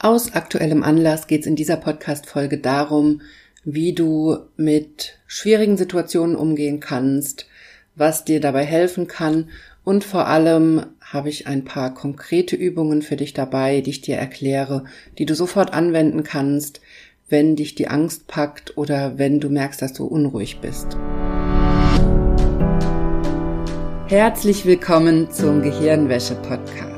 Aus aktuellem Anlass geht es in dieser Podcast-Folge darum, wie du mit schwierigen Situationen umgehen kannst, was dir dabei helfen kann und vor allem habe ich ein paar konkrete Übungen für dich dabei, die ich dir erkläre, die du sofort anwenden kannst, wenn dich die Angst packt oder wenn du merkst, dass du unruhig bist. Herzlich willkommen zum Gehirnwäsche-Podcast.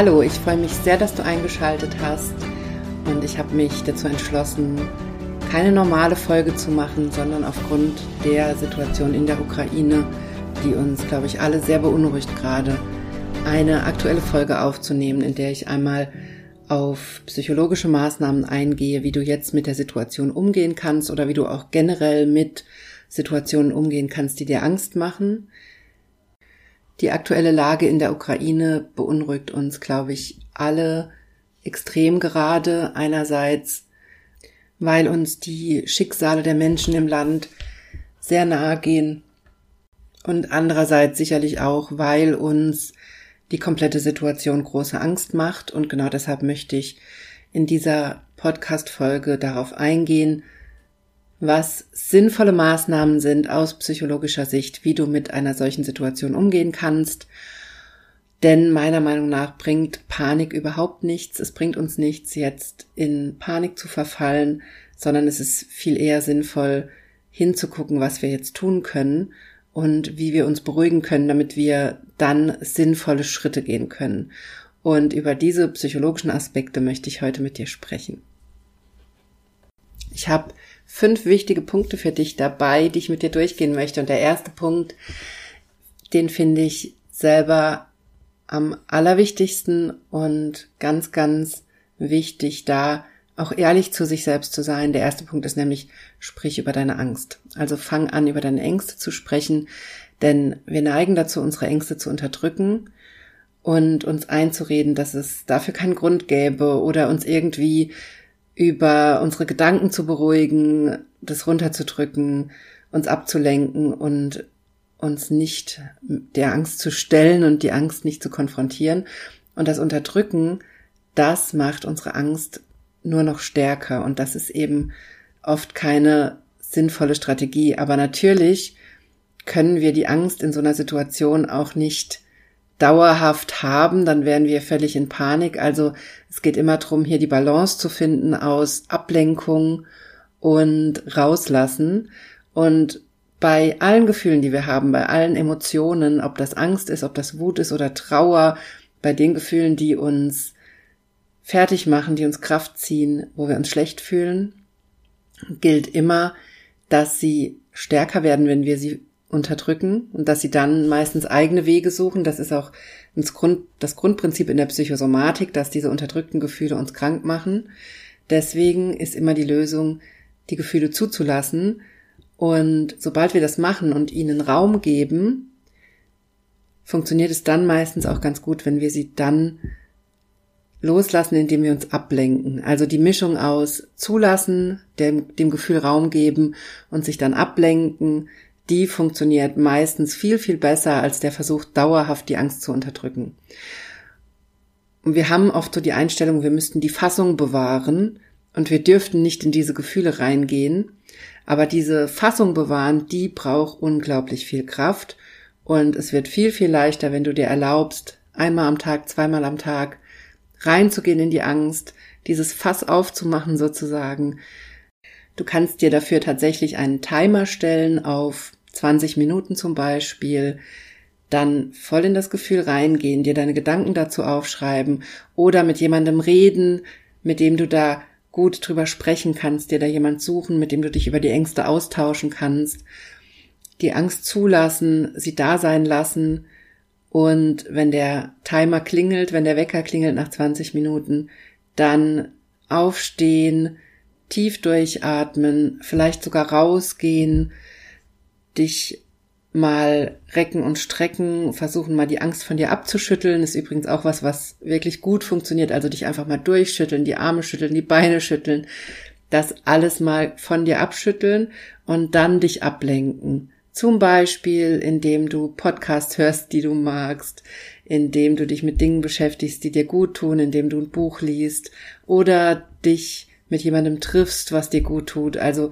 Hallo, ich freue mich sehr, dass du eingeschaltet hast und ich habe mich dazu entschlossen, keine normale Folge zu machen, sondern aufgrund der Situation in der Ukraine, die uns, glaube ich, alle sehr beunruhigt gerade, eine aktuelle Folge aufzunehmen, in der ich einmal auf psychologische Maßnahmen eingehe, wie du jetzt mit der Situation umgehen kannst oder wie du auch generell mit Situationen umgehen kannst, die dir Angst machen. Die aktuelle Lage in der Ukraine beunruhigt uns, glaube ich, alle extrem gerade. Einerseits, weil uns die Schicksale der Menschen im Land sehr nahe gehen und andererseits sicherlich auch, weil uns die komplette Situation große Angst macht und genau deshalb möchte ich in dieser Podcast-Folge darauf eingehen, was sinnvolle Maßnahmen sind aus psychologischer Sicht, wie du mit einer solchen Situation umgehen kannst. Denn meiner Meinung nach bringt Panik überhaupt nichts. Es bringt uns nichts, jetzt in Panik zu verfallen, sondern es ist viel eher sinnvoll, hinzugucken, was wir jetzt tun können und wie wir uns beruhigen können, damit wir dann sinnvolle Schritte gehen können. Und über diese psychologischen Aspekte möchte ich heute mit dir sprechen. Ich habe fünf wichtige Punkte für dich dabei, die ich mit dir durchgehen möchte. Und der erste Punkt, den finde ich selber am allerwichtigsten und ganz, ganz wichtig da, auch ehrlich zu sich selbst zu sein. Der erste Punkt ist nämlich, sprich über deine Angst. Also fang an, über deine Ängste zu sprechen, denn wir neigen dazu, unsere Ängste zu unterdrücken und uns einzureden, dass es dafür keinen Grund gäbe oder uns irgendwie über unsere Gedanken zu beruhigen, das runterzudrücken, uns abzulenken und uns nicht der Angst zu stellen und die Angst nicht zu konfrontieren. Und das Unterdrücken, das macht unsere Angst nur noch stärker. Und das ist eben oft keine sinnvolle Strategie. Aber natürlich können wir die Angst in so einer Situation auch nicht dauerhaft haben, dann wären wir völlig in Panik. Also es geht immer darum, hier die Balance zu finden aus Ablenkung und rauslassen. Und bei allen Gefühlen, die wir haben, bei allen Emotionen, ob das Angst ist, ob das Wut ist oder Trauer, bei den Gefühlen, die uns fertig machen, die uns Kraft ziehen, wo wir uns schlecht fühlen, gilt immer, dass sie stärker werden, wenn wir sie unterdrücken und dass sie dann meistens eigene Wege suchen. Das ist auch das, Grund, das Grundprinzip in der Psychosomatik, dass diese unterdrückten Gefühle uns krank machen. Deswegen ist immer die Lösung, die Gefühle zuzulassen. Und sobald wir das machen und ihnen Raum geben, funktioniert es dann meistens auch ganz gut, wenn wir sie dann loslassen, indem wir uns ablenken. Also die Mischung aus zulassen, dem, dem Gefühl Raum geben und sich dann ablenken, die funktioniert meistens viel, viel besser als der Versuch, dauerhaft die Angst zu unterdrücken. Und wir haben oft so die Einstellung, wir müssten die Fassung bewahren und wir dürften nicht in diese Gefühle reingehen. Aber diese Fassung bewahren, die braucht unglaublich viel Kraft und es wird viel, viel leichter, wenn du dir erlaubst, einmal am Tag, zweimal am Tag reinzugehen in die Angst, dieses Fass aufzumachen sozusagen. Du kannst dir dafür tatsächlich einen Timer stellen auf 20 Minuten zum Beispiel, dann voll in das Gefühl reingehen, dir deine Gedanken dazu aufschreiben oder mit jemandem reden, mit dem du da gut drüber sprechen kannst, dir da jemand suchen, mit dem du dich über die Ängste austauschen kannst, die Angst zulassen, sie da sein lassen. Und wenn der Timer klingelt, wenn der Wecker klingelt nach 20 Minuten, dann aufstehen, tief durchatmen, vielleicht sogar rausgehen, dich mal recken und strecken, versuchen mal die Angst von dir abzuschütteln, ist übrigens auch was, was wirklich gut funktioniert, also dich einfach mal durchschütteln, die Arme schütteln, die Beine schütteln, das alles mal von dir abschütteln und dann dich ablenken. Zum Beispiel, indem du Podcasts hörst, die du magst, indem du dich mit Dingen beschäftigst, die dir gut tun, indem du ein Buch liest oder dich mit jemandem triffst, was dir gut tut. Also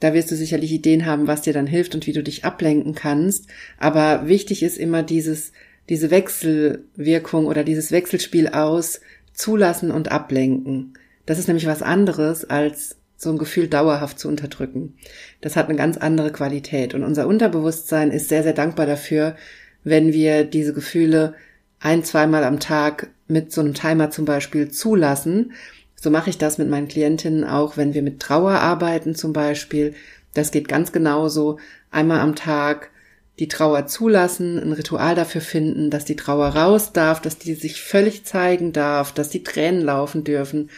da wirst du sicherlich Ideen haben, was dir dann hilft und wie du dich ablenken kannst. Aber wichtig ist immer dieses, diese Wechselwirkung oder dieses Wechselspiel aus zulassen und ablenken. Das ist nämlich was anderes als so ein Gefühl dauerhaft zu unterdrücken. Das hat eine ganz andere Qualität. Und unser Unterbewusstsein ist sehr, sehr dankbar dafür, wenn wir diese Gefühle ein, zweimal am Tag mit so einem Timer zum Beispiel zulassen. So mache ich das mit meinen Klientinnen auch, wenn wir mit Trauer arbeiten zum Beispiel. Das geht ganz genauso. Einmal am Tag die Trauer zulassen, ein Ritual dafür finden, dass die Trauer raus darf, dass die sich völlig zeigen darf, dass die Tränen laufen dürfen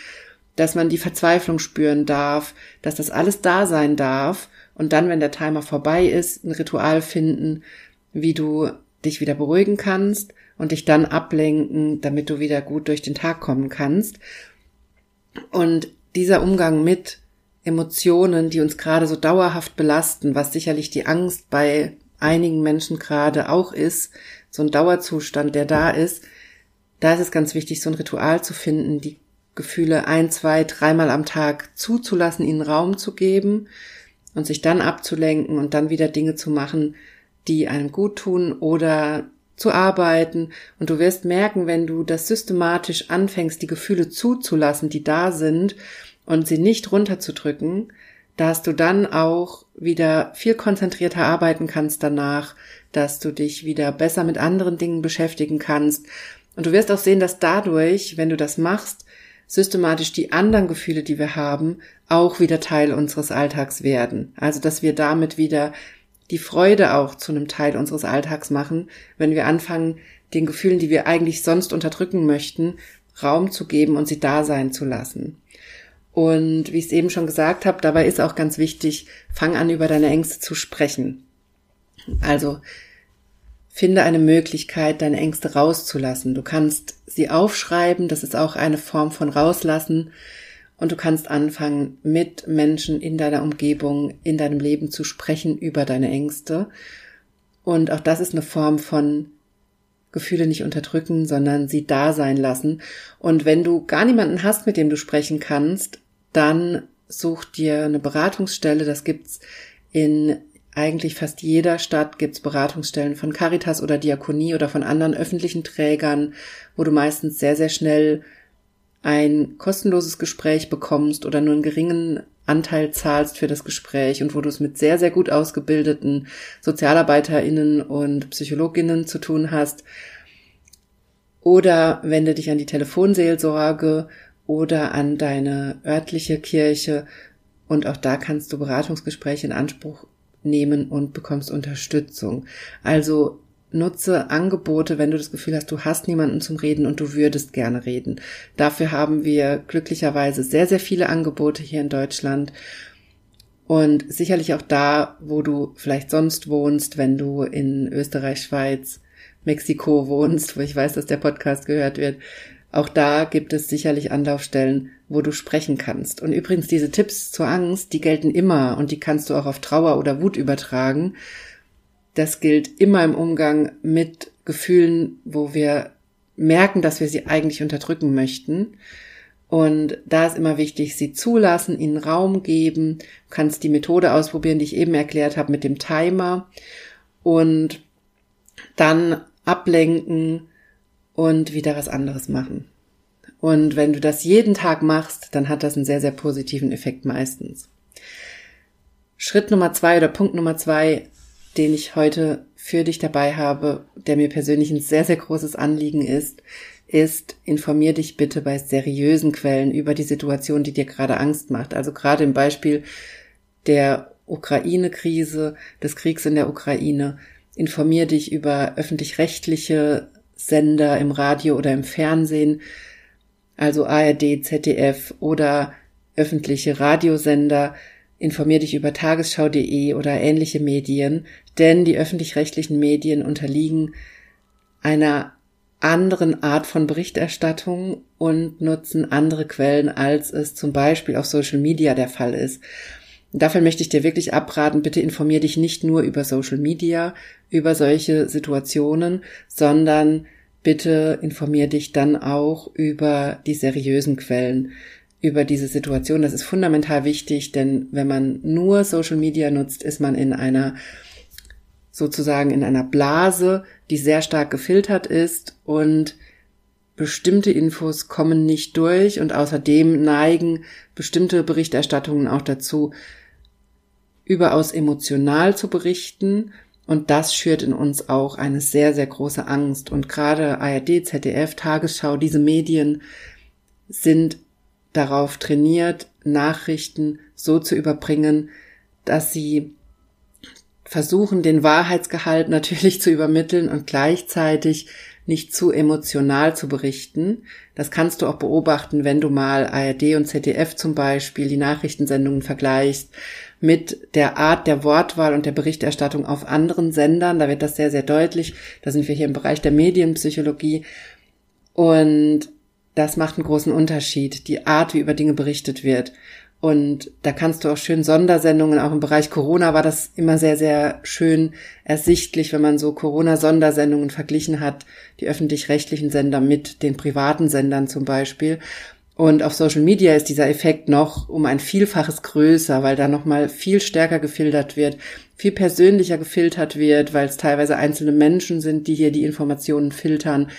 dass man die Verzweiflung spüren darf, dass das alles da sein darf und dann, wenn der Timer vorbei ist, ein Ritual finden, wie du dich wieder beruhigen kannst und dich dann ablenken, damit du wieder gut durch den Tag kommen kannst. Und dieser Umgang mit Emotionen, die uns gerade so dauerhaft belasten, was sicherlich die Angst bei einigen Menschen gerade auch ist, so ein Dauerzustand, der da ist, da ist es ganz wichtig, so ein Ritual zu finden, die Gefühle ein, zwei, dreimal am Tag zuzulassen, ihnen Raum zu geben und sich dann abzulenken und dann wieder Dinge zu machen, die einem gut tun oder zu arbeiten. Und du wirst merken, wenn du das systematisch anfängst, die Gefühle zuzulassen, die da sind und sie nicht runterzudrücken, dass du dann auch wieder viel konzentrierter arbeiten kannst danach, dass du dich wieder besser mit anderen Dingen beschäftigen kannst. Und du wirst auch sehen, dass dadurch, wenn du das machst, systematisch die anderen Gefühle, die wir haben, auch wieder Teil unseres Alltags werden. Also, dass wir damit wieder die Freude auch zu einem Teil unseres Alltags machen, wenn wir anfangen, den Gefühlen, die wir eigentlich sonst unterdrücken möchten, Raum zu geben und sie da sein zu lassen. Und wie ich es eben schon gesagt habe, dabei ist auch ganz wichtig, fang an, über deine Ängste zu sprechen. Also Finde eine Möglichkeit, deine Ängste rauszulassen. Du kannst sie aufschreiben, das ist auch eine Form von rauslassen. Und du kannst anfangen, mit Menschen in deiner Umgebung, in deinem Leben zu sprechen über deine Ängste. Und auch das ist eine Form von Gefühle nicht unterdrücken, sondern sie da sein lassen. Und wenn du gar niemanden hast, mit dem du sprechen kannst, dann such dir eine Beratungsstelle. Das gibt's in eigentlich fast jeder Stadt gibt es Beratungsstellen von Caritas oder Diakonie oder von anderen öffentlichen Trägern, wo du meistens sehr, sehr schnell ein kostenloses Gespräch bekommst oder nur einen geringen Anteil zahlst für das Gespräch und wo du es mit sehr, sehr gut ausgebildeten SozialarbeiterInnen und PsychologInnen zu tun hast. Oder wende dich an die Telefonseelsorge oder an deine örtliche Kirche und auch da kannst du Beratungsgespräche in Anspruch nehmen und bekommst Unterstützung. Also nutze Angebote, wenn du das Gefühl hast, du hast niemanden zum Reden und du würdest gerne reden. Dafür haben wir glücklicherweise sehr, sehr viele Angebote hier in Deutschland. Und sicherlich auch da, wo du vielleicht sonst wohnst, wenn du in Österreich, Schweiz, Mexiko wohnst, wo ich weiß, dass der Podcast gehört wird, auch da gibt es sicherlich Anlaufstellen, wo du sprechen kannst. Und übrigens, diese Tipps zur Angst, die gelten immer und die kannst du auch auf Trauer oder Wut übertragen. Das gilt immer im Umgang mit Gefühlen, wo wir merken, dass wir sie eigentlich unterdrücken möchten. Und da ist immer wichtig, sie zulassen, ihnen Raum geben. Du kannst die Methode ausprobieren, die ich eben erklärt habe mit dem Timer. Und dann ablenken, und wieder was anderes machen. Und wenn du das jeden Tag machst, dann hat das einen sehr, sehr positiven Effekt meistens. Schritt Nummer zwei oder Punkt Nummer zwei, den ich heute für dich dabei habe, der mir persönlich ein sehr, sehr großes Anliegen ist, ist, informier dich bitte bei seriösen Quellen über die Situation, die dir gerade Angst macht. Also gerade im Beispiel der Ukraine-Krise, des Kriegs in der Ukraine, informier dich über öffentlich-rechtliche Sender im Radio oder im Fernsehen, also ARD, ZDF oder öffentliche Radiosender, informier dich über tagesschau.de oder ähnliche Medien, denn die öffentlich-rechtlichen Medien unterliegen einer anderen Art von Berichterstattung und nutzen andere Quellen, als es zum Beispiel auf Social Media der Fall ist. Dafür möchte ich dir wirklich abraten, bitte informier dich nicht nur über Social Media, über solche Situationen, sondern bitte informier dich dann auch über die seriösen Quellen, über diese Situation. Das ist fundamental wichtig, denn wenn man nur Social Media nutzt, ist man in einer sozusagen in einer Blase, die sehr stark gefiltert ist und bestimmte Infos kommen nicht durch und außerdem neigen bestimmte Berichterstattungen auch dazu, überaus emotional zu berichten und das schürt in uns auch eine sehr, sehr große Angst und gerade ARD, ZDF, Tagesschau, diese Medien sind darauf trainiert, Nachrichten so zu überbringen, dass sie versuchen, den Wahrheitsgehalt natürlich zu übermitteln und gleichzeitig nicht zu emotional zu berichten. Das kannst du auch beobachten, wenn du mal ARD und ZDF zum Beispiel die Nachrichtensendungen vergleichst mit der Art der Wortwahl und der Berichterstattung auf anderen Sendern. Da wird das sehr, sehr deutlich. Da sind wir hier im Bereich der Medienpsychologie. Und das macht einen großen Unterschied, die Art, wie über Dinge berichtet wird. Und da kannst du auch schön Sondersendungen, auch im Bereich Corona war das immer sehr, sehr schön ersichtlich, wenn man so Corona-Sondersendungen verglichen hat, die öffentlich-rechtlichen Sender mit den privaten Sendern zum Beispiel. Und auf Social Media ist dieser Effekt noch um ein Vielfaches größer, weil da nochmal viel stärker gefiltert wird, viel persönlicher gefiltert wird, weil es teilweise einzelne Menschen sind, die hier die Informationen filtern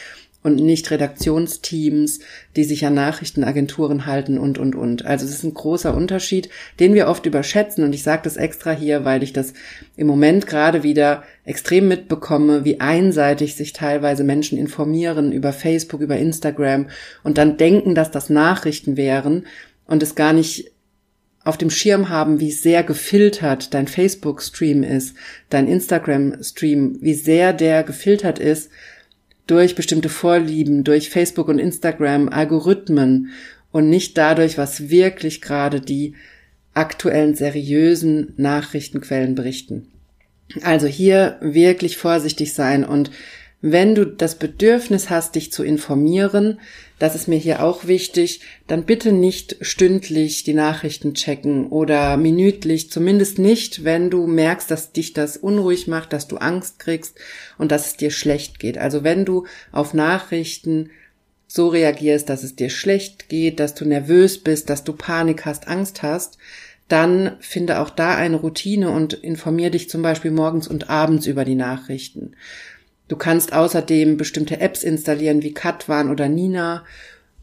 und nicht Redaktionsteams, die sich an Nachrichtenagenturen halten und, und, und. Also es ist ein großer Unterschied, den wir oft überschätzen. Und ich sage das extra hier, weil ich das im Moment gerade wieder extrem mitbekomme, wie einseitig sich teilweise Menschen informieren über Facebook, über Instagram und dann denken, dass das Nachrichten wären und es gar nicht auf dem Schirm haben, wie sehr gefiltert dein Facebook-Stream ist, dein Instagram-Stream, wie sehr der gefiltert ist durch bestimmte Vorlieben, durch Facebook und Instagram, Algorithmen und nicht dadurch, was wirklich gerade die aktuellen seriösen Nachrichtenquellen berichten. Also hier wirklich vorsichtig sein und wenn du das Bedürfnis hast, dich zu informieren, das ist mir hier auch wichtig, dann bitte nicht stündlich die Nachrichten checken oder minütlich, zumindest nicht, wenn du merkst, dass dich das unruhig macht, dass du Angst kriegst und dass es dir schlecht geht. Also wenn du auf Nachrichten so reagierst, dass es dir schlecht geht, dass du nervös bist, dass du Panik hast, Angst hast, dann finde auch da eine Routine und informier dich zum Beispiel morgens und abends über die Nachrichten. Du kannst außerdem bestimmte Apps installieren wie Katwan oder Nina,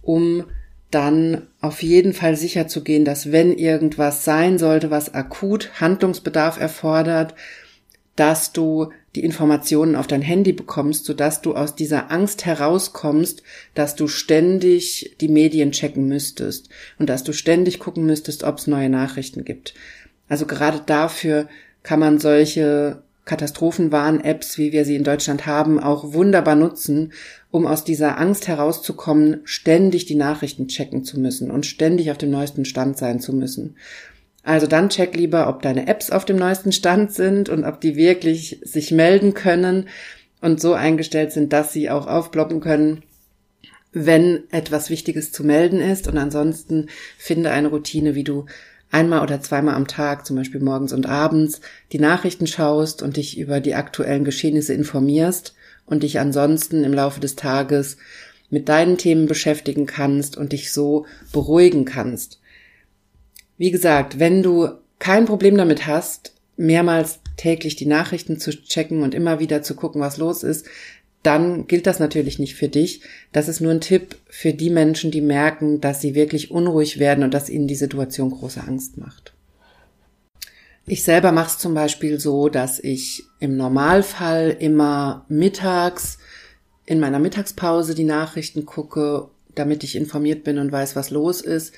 um dann auf jeden Fall sicher zu gehen, dass wenn irgendwas sein sollte, was akut Handlungsbedarf erfordert, dass du die Informationen auf dein Handy bekommst, sodass du aus dieser Angst herauskommst, dass du ständig die Medien checken müsstest und dass du ständig gucken müsstest, ob es neue Nachrichten gibt. Also gerade dafür kann man solche Katastrophenwarn-Apps, wie wir sie in Deutschland haben, auch wunderbar nutzen, um aus dieser Angst herauszukommen, ständig die Nachrichten checken zu müssen und ständig auf dem neuesten Stand sein zu müssen. Also dann check lieber, ob deine Apps auf dem neuesten Stand sind und ob die wirklich sich melden können und so eingestellt sind, dass sie auch aufploppen können, wenn etwas Wichtiges zu melden ist. Und ansonsten finde eine Routine, wie du einmal oder zweimal am Tag, zum Beispiel morgens und abends, die Nachrichten schaust und dich über die aktuellen Geschehnisse informierst und dich ansonsten im Laufe des Tages mit deinen Themen beschäftigen kannst und dich so beruhigen kannst. Wie gesagt, wenn du kein Problem damit hast, mehrmals täglich die Nachrichten zu checken und immer wieder zu gucken, was los ist, dann gilt das natürlich nicht für dich. Das ist nur ein Tipp für die Menschen, die merken, dass sie wirklich unruhig werden und dass ihnen die Situation große Angst macht. Ich selber mache es zum Beispiel so, dass ich im Normalfall immer mittags in meiner Mittagspause die Nachrichten gucke, damit ich informiert bin und weiß, was los ist.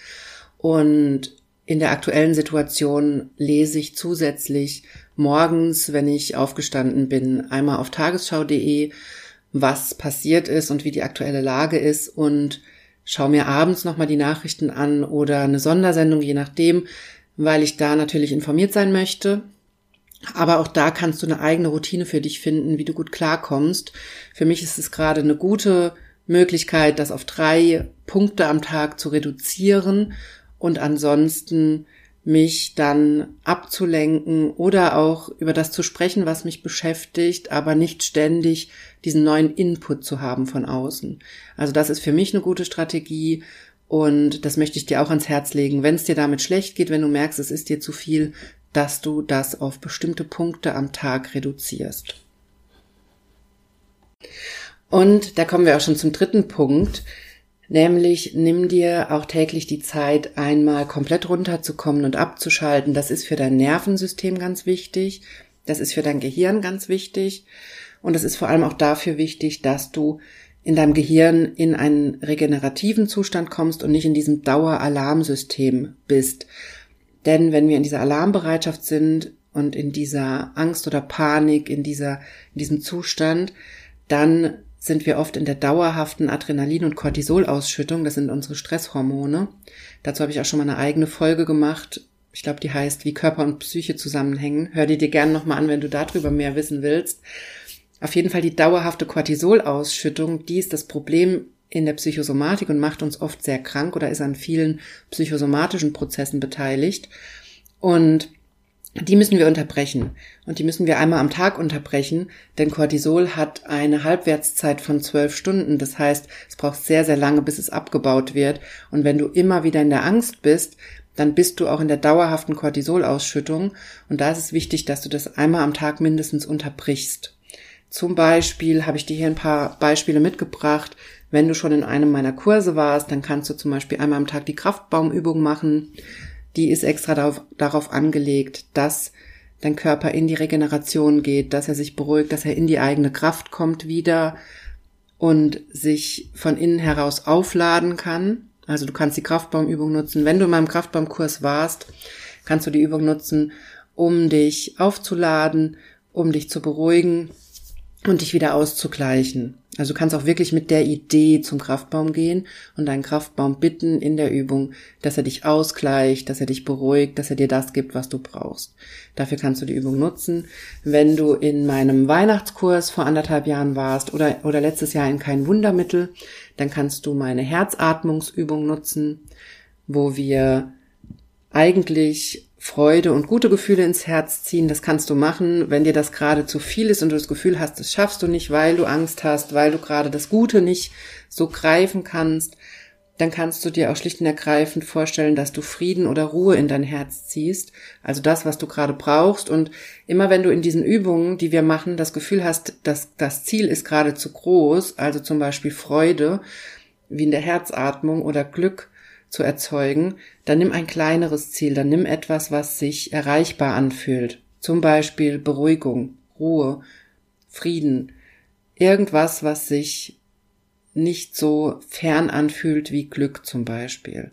Und in der aktuellen Situation lese ich zusätzlich morgens, wenn ich aufgestanden bin, einmal auf tagesschau.de, was passiert ist und wie die aktuelle Lage ist und schaue mir abends nochmal die Nachrichten an oder eine Sondersendung, je nachdem, weil ich da natürlich informiert sein möchte. Aber auch da kannst du eine eigene Routine für dich finden, wie du gut klarkommst. Für mich ist es gerade eine gute Möglichkeit, das auf drei Punkte am Tag zu reduzieren und ansonsten mich dann abzulenken oder auch über das zu sprechen, was mich beschäftigt, aber nicht ständig diesen neuen Input zu haben von außen. Also das ist für mich eine gute Strategie und das möchte ich dir auch ans Herz legen. Wenn es dir damit schlecht geht, wenn du merkst, es ist dir zu viel, dass du das auf bestimmte Punkte am Tag reduzierst. Und da kommen wir auch schon zum dritten Punkt, nämlich nimm dir auch täglich die Zeit, einmal komplett runterzukommen und abzuschalten. Das ist für dein Nervensystem ganz wichtig, das ist für dein Gehirn ganz wichtig und es ist vor allem auch dafür wichtig, dass du in deinem Gehirn in einen regenerativen Zustand kommst und nicht in diesem Daueralarmsystem bist. Denn wenn wir in dieser Alarmbereitschaft sind und in dieser Angst oder Panik, in dieser, in diesem Zustand, dann sind wir oft in der dauerhaften Adrenalin- und Cortisolausschüttung. Das sind unsere Stresshormone. Dazu habe ich auch schon mal eine eigene Folge gemacht. Ich glaube, die heißt, wie Körper und Psyche zusammenhängen. Hör die dir gerne nochmal an, wenn du darüber mehr wissen willst. Auf jeden Fall die dauerhafte Cortisolausschüttung, die ist das Problem in der Psychosomatik und macht uns oft sehr krank oder ist an vielen psychosomatischen Prozessen beteiligt. Und die müssen wir unterbrechen. Und die müssen wir einmal am Tag unterbrechen, denn Cortisol hat eine Halbwertszeit von zwölf Stunden. Das heißt, es braucht sehr, sehr lange, bis es abgebaut wird. Und wenn du immer wieder in der Angst bist, dann bist du auch in der dauerhaften Cortisolausschüttung. Und da ist es wichtig, dass du das einmal am Tag mindestens unterbrichst. Zum Beispiel habe ich dir hier ein paar Beispiele mitgebracht. Wenn du schon in einem meiner Kurse warst, dann kannst du zum Beispiel einmal am Tag die Kraftbaumübung machen die ist extra darauf, darauf angelegt, dass dein Körper in die Regeneration geht, dass er sich beruhigt, dass er in die eigene Kraft kommt wieder und sich von innen heraus aufladen kann. Also du kannst die Kraftbaumübung nutzen. Wenn du in meinem Kraftbaumkurs warst, kannst du die Übung nutzen, um dich aufzuladen, um dich zu beruhigen und dich wieder auszugleichen. Also du kannst auch wirklich mit der Idee zum Kraftbaum gehen und deinen Kraftbaum bitten in der Übung, dass er dich ausgleicht, dass er dich beruhigt, dass er dir das gibt, was du brauchst. Dafür kannst du die Übung nutzen. Wenn du in meinem Weihnachtskurs vor anderthalb Jahren warst oder, oder letztes Jahr in kein Wundermittel, dann kannst du meine Herzatmungsübung nutzen, wo wir eigentlich Freude und gute Gefühle ins Herz ziehen. Das kannst du machen, wenn dir das gerade zu viel ist und du das Gefühl hast, das schaffst du nicht, weil du Angst hast, weil du gerade das Gute nicht so greifen kannst. Dann kannst du dir auch schlicht und ergreifend vorstellen, dass du Frieden oder Ruhe in dein Herz ziehst. Also das, was du gerade brauchst. Und immer wenn du in diesen Übungen, die wir machen, das Gefühl hast, dass das Ziel ist gerade zu groß, also zum Beispiel Freude, wie in der Herzatmung oder Glück, zu erzeugen, dann nimm ein kleineres Ziel, dann nimm etwas, was sich erreichbar anfühlt. Zum Beispiel Beruhigung, Ruhe, Frieden, irgendwas, was sich nicht so fern anfühlt wie Glück zum Beispiel.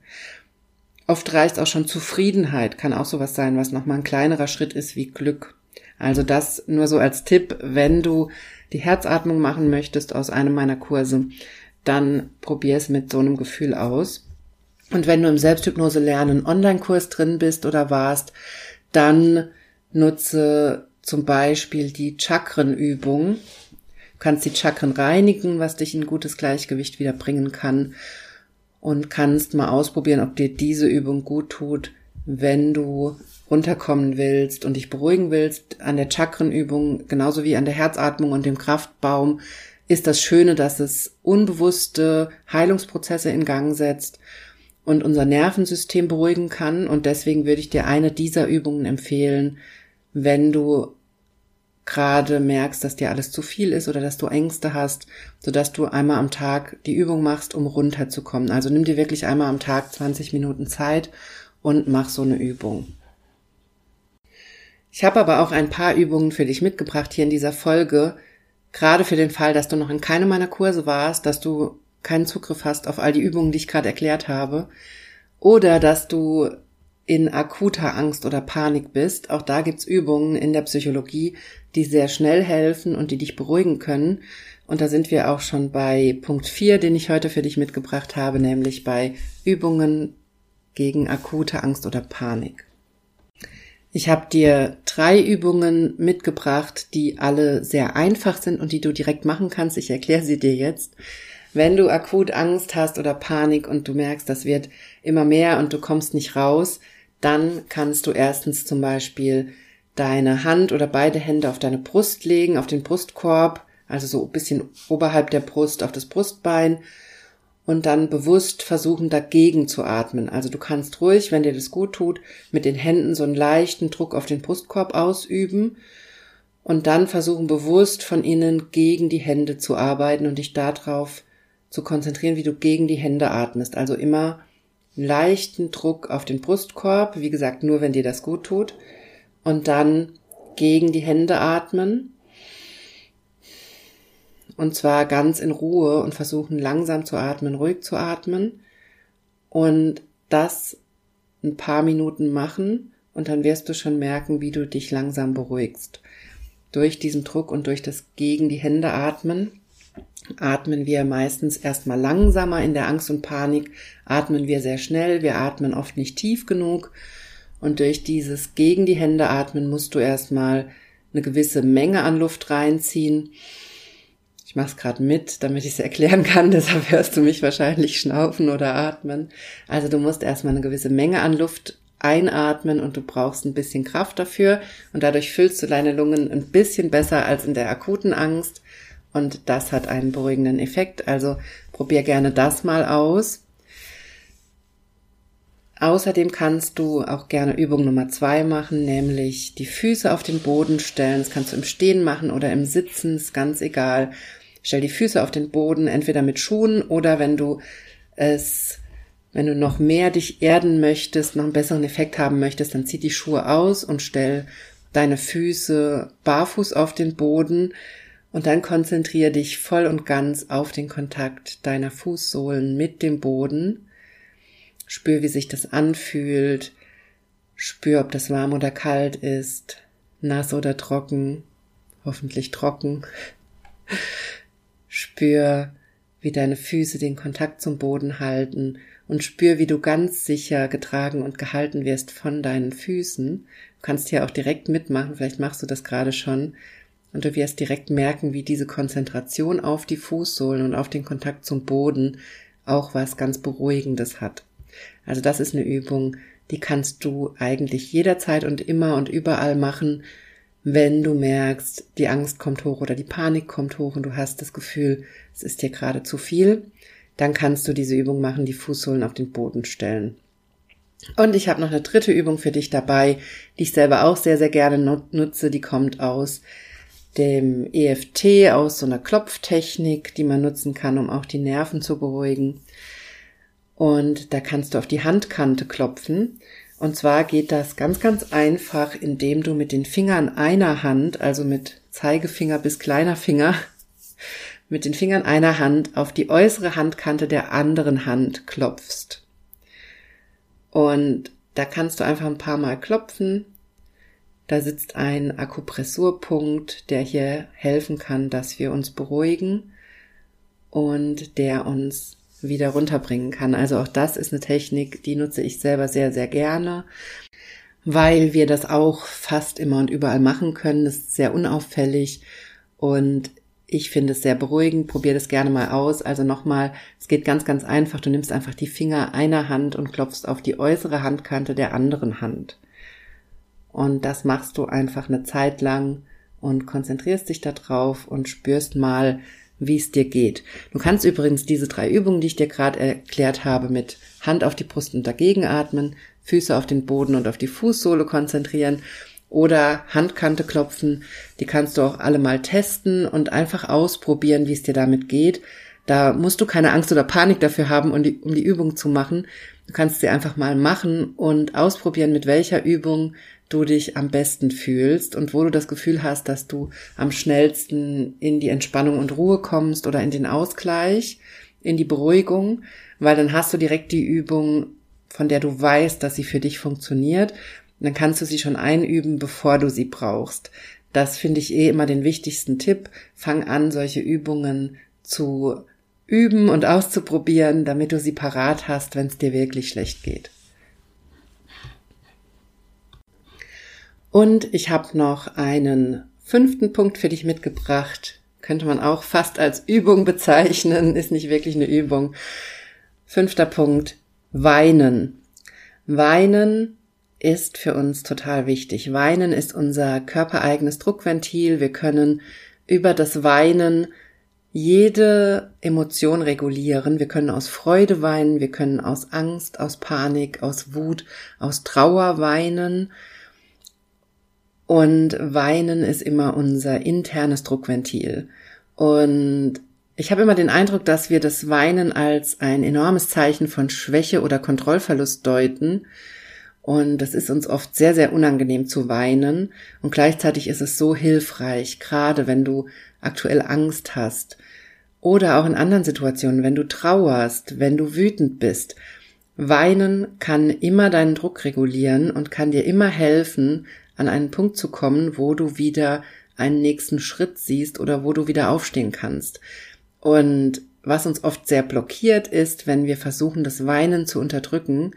Oft reicht auch schon Zufriedenheit, kann auch sowas sein, was nochmal ein kleinerer Schritt ist wie Glück. Also das nur so als Tipp, wenn du die Herzatmung machen möchtest aus einem meiner Kurse, dann probier es mit so einem Gefühl aus. Und wenn du im Selbsthypnose lernen Online-Kurs drin bist oder warst, dann nutze zum Beispiel die Chakrenübung. Du kannst die Chakren reinigen, was dich in gutes Gleichgewicht wieder bringen kann. Und kannst mal ausprobieren, ob dir diese Übung gut tut, wenn du runterkommen willst und dich beruhigen willst. An der Chakrenübung, genauso wie an der Herzatmung und dem Kraftbaum, ist das Schöne, dass es unbewusste Heilungsprozesse in Gang setzt und unser Nervensystem beruhigen kann. Und deswegen würde ich dir eine dieser Übungen empfehlen, wenn du gerade merkst, dass dir alles zu viel ist oder dass du Ängste hast, sodass du einmal am Tag die Übung machst, um runterzukommen. Also nimm dir wirklich einmal am Tag 20 Minuten Zeit und mach so eine Übung. Ich habe aber auch ein paar Übungen für dich mitgebracht hier in dieser Folge, gerade für den Fall, dass du noch in keinem meiner Kurse warst, dass du keinen Zugriff hast auf all die Übungen, die ich gerade erklärt habe, oder dass du in akuter Angst oder Panik bist, auch da gibt's Übungen in der Psychologie, die sehr schnell helfen und die dich beruhigen können. Und da sind wir auch schon bei Punkt 4, den ich heute für dich mitgebracht habe, nämlich bei Übungen gegen akute Angst oder Panik. Ich habe dir drei Übungen mitgebracht, die alle sehr einfach sind und die du direkt machen kannst. Ich erkläre sie dir jetzt. Wenn du akut Angst hast oder Panik und du merkst, das wird immer mehr und du kommst nicht raus, dann kannst du erstens zum Beispiel deine Hand oder beide Hände auf deine Brust legen, auf den Brustkorb, also so ein bisschen oberhalb der Brust auf das Brustbein und dann bewusst versuchen dagegen zu atmen. Also du kannst ruhig, wenn dir das gut tut, mit den Händen so einen leichten Druck auf den Brustkorb ausüben und dann versuchen bewusst von innen gegen die Hände zu arbeiten und dich darauf zu konzentrieren, wie du gegen die Hände atmest. Also immer leichten Druck auf den Brustkorb, wie gesagt, nur wenn dir das gut tut und dann gegen die Hände atmen und zwar ganz in Ruhe und versuchen langsam zu atmen, ruhig zu atmen und das ein paar Minuten machen und dann wirst du schon merken, wie du dich langsam beruhigst. Durch diesen Druck und durch das gegen die Hände atmen atmen wir meistens erstmal langsamer in der Angst und Panik, atmen wir sehr schnell, wir atmen oft nicht tief genug. Und durch dieses gegen die Hände atmen musst du erstmal eine gewisse Menge an Luft reinziehen. Ich mache es gerade mit, damit ich es erklären kann, deshalb hörst du mich wahrscheinlich schnaufen oder atmen. Also du musst erstmal eine gewisse Menge an Luft einatmen und du brauchst ein bisschen Kraft dafür. Und dadurch füllst du deine Lungen ein bisschen besser als in der akuten Angst und das hat einen beruhigenden Effekt. Also probier gerne das mal aus. Außerdem kannst du auch gerne Übung Nummer zwei machen, nämlich die Füße auf den Boden stellen. Das kannst du im Stehen machen oder im Sitzen, ist ganz egal. Stell die Füße auf den Boden, entweder mit Schuhen oder wenn du es, wenn du noch mehr dich erden möchtest, noch einen besseren Effekt haben möchtest, dann zieh die Schuhe aus und stell deine Füße barfuß auf den Boden und dann konzentriere dich voll und ganz auf den Kontakt deiner Fußsohlen mit dem Boden. Spür, wie sich das anfühlt. Spür, ob das warm oder kalt ist, nass oder trocken, hoffentlich trocken. Spür, wie deine Füße den Kontakt zum Boden halten und spür, wie du ganz sicher getragen und gehalten wirst von deinen Füßen. Du kannst hier auch direkt mitmachen, vielleicht machst du das gerade schon. Und du wirst direkt merken, wie diese Konzentration auf die Fußsohlen und auf den Kontakt zum Boden auch was ganz Beruhigendes hat. Also das ist eine Übung, die kannst du eigentlich jederzeit und immer und überall machen, wenn du merkst, die Angst kommt hoch oder die Panik kommt hoch und du hast das Gefühl, es ist dir gerade zu viel, dann kannst du diese Übung machen, die Fußsohlen auf den Boden stellen. Und ich habe noch eine dritte Übung für dich dabei, die ich selber auch sehr, sehr gerne nutze. Die kommt aus dem EFT, aus so einer Klopftechnik, die man nutzen kann, um auch die Nerven zu beruhigen. Und da kannst du auf die Handkante klopfen und zwar geht das ganz, ganz einfach, indem du mit den Fingern einer Hand, also mit Zeigefinger bis kleiner Finger, mit den Fingern einer Hand auf die äußere Handkante der anderen Hand klopfst. Und da kannst du einfach ein paar Mal klopfen. Da sitzt ein Akupressurpunkt, der hier helfen kann, dass wir uns beruhigen und der uns wieder runterbringen kann. Also auch das ist eine Technik, die nutze ich selber sehr, sehr gerne, weil wir das auch fast immer und überall machen können. Das ist sehr unauffällig und ich finde es sehr beruhigend. Probier das gerne mal aus. Also nochmal, es geht ganz, ganz einfach. Du nimmst einfach die Finger einer Hand und klopfst auf die äußere Handkante der anderen Hand. Und das machst du einfach eine Zeit lang und konzentrierst dich darauf und spürst mal, wie es dir geht. Du kannst übrigens diese drei Übungen, die ich dir gerade erklärt habe, mit Hand auf die Brust und dagegen atmen, Füße auf den Boden und auf die Fußsohle konzentrieren oder Handkante klopfen, die kannst du auch alle mal testen und einfach ausprobieren, wie es dir damit geht. Da musst du keine Angst oder Panik dafür haben, um die, um die Übung zu machen. Du kannst sie einfach mal machen und ausprobieren, mit welcher Übung du dich am besten fühlst und wo du das Gefühl hast, dass du am schnellsten in die Entspannung und Ruhe kommst oder in den Ausgleich, in die Beruhigung, weil dann hast du direkt die Übung von der du weißt, dass sie für dich funktioniert, dann kannst du sie schon einüben, bevor du sie brauchst. Das finde ich eh immer den wichtigsten Tipp. Fang an, solche Übungen zu üben und auszuprobieren, damit du sie parat hast, wenn es dir wirklich schlecht geht. Und ich habe noch einen fünften Punkt für dich mitgebracht. Könnte man auch fast als Übung bezeichnen, ist nicht wirklich eine Übung. Fünfter Punkt, weinen. Weinen ist für uns total wichtig. Weinen ist unser körpereigenes Druckventil. Wir können über das Weinen jede Emotion regulieren. Wir können aus Freude weinen, wir können aus Angst, aus Panik, aus Wut, aus Trauer weinen. Und Weinen ist immer unser internes Druckventil. Und ich habe immer den Eindruck, dass wir das Weinen als ein enormes Zeichen von Schwäche oder Kontrollverlust deuten. Und das ist uns oft sehr, sehr unangenehm zu weinen. Und gleichzeitig ist es so hilfreich, gerade wenn du aktuell Angst hast oder auch in anderen Situationen, wenn du trauerst, wenn du wütend bist. Weinen kann immer deinen Druck regulieren und kann dir immer helfen, an einen Punkt zu kommen, wo du wieder einen nächsten Schritt siehst oder wo du wieder aufstehen kannst. Und was uns oft sehr blockiert ist, wenn wir versuchen, das Weinen zu unterdrücken.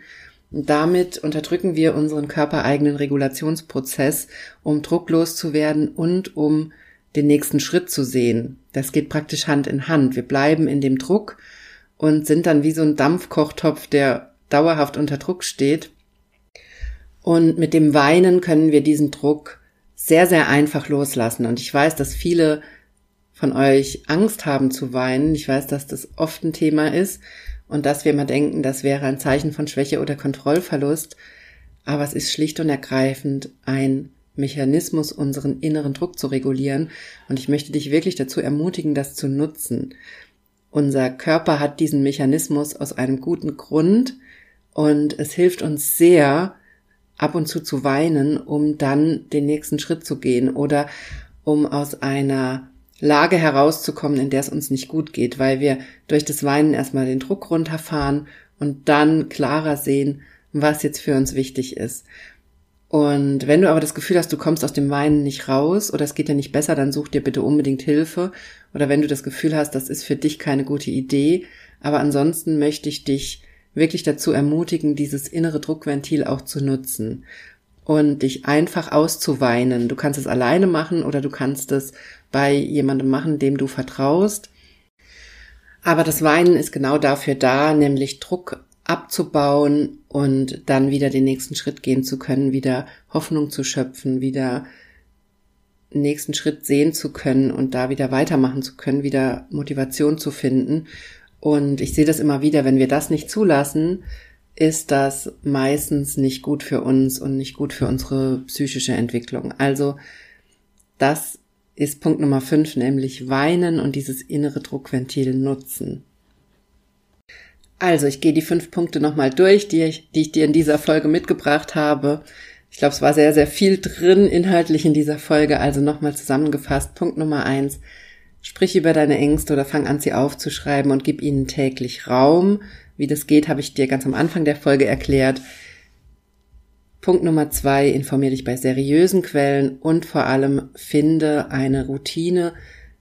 Damit unterdrücken wir unseren körpereigenen Regulationsprozess, um drucklos zu werden und um den nächsten Schritt zu sehen. Das geht praktisch Hand in Hand. Wir bleiben in dem Druck und sind dann wie so ein Dampfkochtopf, der dauerhaft unter Druck steht. Und mit dem Weinen können wir diesen Druck sehr, sehr einfach loslassen. Und ich weiß, dass viele von euch Angst haben zu weinen. Ich weiß, dass das oft ein Thema ist und dass wir immer denken, das wäre ein Zeichen von Schwäche oder Kontrollverlust. Aber es ist schlicht und ergreifend ein Mechanismus, unseren inneren Druck zu regulieren. Und ich möchte dich wirklich dazu ermutigen, das zu nutzen. Unser Körper hat diesen Mechanismus aus einem guten Grund und es hilft uns sehr, ab und zu zu weinen, um dann den nächsten Schritt zu gehen oder um aus einer Lage herauszukommen, in der es uns nicht gut geht, weil wir durch das Weinen erstmal den Druck runterfahren und dann klarer sehen, was jetzt für uns wichtig ist. Und wenn du aber das Gefühl hast, du kommst aus dem Weinen nicht raus oder es geht dir nicht besser, dann such dir bitte unbedingt Hilfe. Oder wenn du das Gefühl hast, das ist für dich keine gute Idee. Aber ansonsten möchte ich dich wirklich dazu ermutigen, dieses innere Druckventil auch zu nutzen und dich einfach auszuweinen. Du kannst es alleine machen oder du kannst es bei jemandem machen, dem du vertraust. Aber das Weinen ist genau dafür da, nämlich Druck abzubauen und dann wieder den nächsten Schritt gehen zu können, wieder Hoffnung zu schöpfen, wieder nächsten Schritt sehen zu können und da wieder weitermachen zu können, wieder Motivation zu finden. Und ich sehe das immer wieder, wenn wir das nicht zulassen, ist das meistens nicht gut für uns und nicht gut für unsere psychische Entwicklung. Also das ist Punkt Nummer fünf, nämlich weinen und dieses innere Druckventil nutzen. Also, ich gehe die fünf Punkte nochmal durch, die ich, die ich dir in dieser Folge mitgebracht habe. Ich glaube, es war sehr, sehr viel drin inhaltlich in dieser Folge. Also nochmal zusammengefasst. Punkt Nummer eins. Sprich über deine Ängste oder fang an, sie aufzuschreiben und gib ihnen täglich Raum. Wie das geht, habe ich dir ganz am Anfang der Folge erklärt. Punkt Nummer zwei, informier dich bei seriösen Quellen und vor allem finde eine Routine,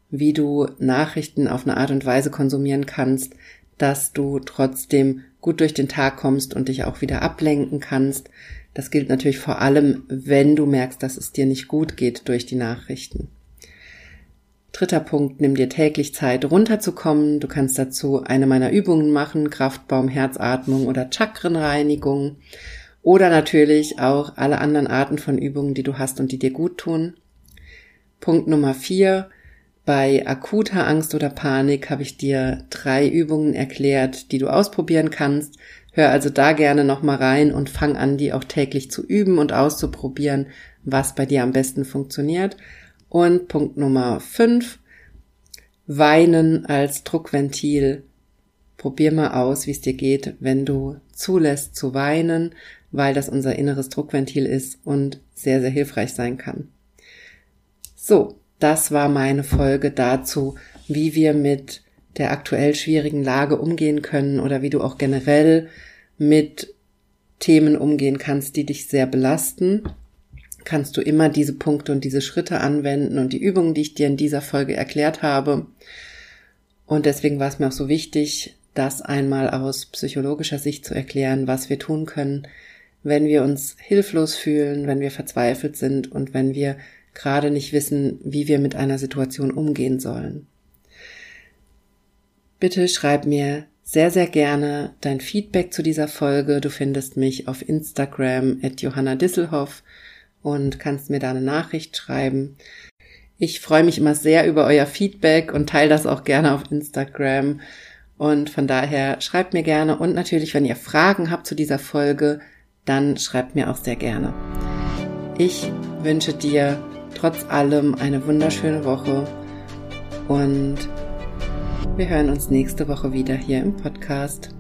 wie du Nachrichten auf eine Art und Weise konsumieren kannst, dass du trotzdem gut durch den Tag kommst und dich auch wieder ablenken kannst. Das gilt natürlich vor allem, wenn du merkst, dass es dir nicht gut geht durch die Nachrichten. Dritter Punkt, nimm dir täglich Zeit runterzukommen. Du kannst dazu eine meiner Übungen machen, Kraftbaum, Herzatmung oder Chakrenreinigung. Oder natürlich auch alle anderen Arten von Übungen, die du hast und die dir gut tun. Punkt Nummer vier, bei akuter Angst oder Panik habe ich dir drei Übungen erklärt, die du ausprobieren kannst. Hör also da gerne nochmal rein und fang an, die auch täglich zu üben und auszuprobieren, was bei dir am besten funktioniert. Und Punkt Nummer fünf, Weinen als Druckventil. Probier mal aus, wie es dir geht, wenn du zulässt zu weinen, weil das unser inneres Druckventil ist und sehr, sehr hilfreich sein kann. So, das war meine Folge dazu, wie wir mit der aktuell schwierigen Lage umgehen können oder wie du auch generell mit Themen umgehen kannst, die dich sehr belasten, kannst du immer diese Punkte und diese Schritte anwenden und die Übungen, die ich dir in dieser Folge erklärt habe. Und deswegen war es mir auch so wichtig, das einmal aus psychologischer Sicht zu erklären, was wir tun können, wenn wir uns hilflos fühlen, wenn wir verzweifelt sind und wenn wir gerade nicht wissen, wie wir mit einer Situation umgehen sollen. Bitte schreib mir sehr, sehr gerne dein Feedback zu dieser Folge. Du findest mich auf Instagram at Johanna Disselhoff und kannst mir da eine Nachricht schreiben. Ich freue mich immer sehr über euer Feedback und teile das auch gerne auf Instagram. Und von daher schreibt mir gerne und natürlich, wenn ihr Fragen habt zu dieser Folge, dann schreibt mir auch sehr gerne. Ich wünsche dir trotz allem eine wunderschöne Woche und wir hören uns nächste Woche wieder hier im Podcast.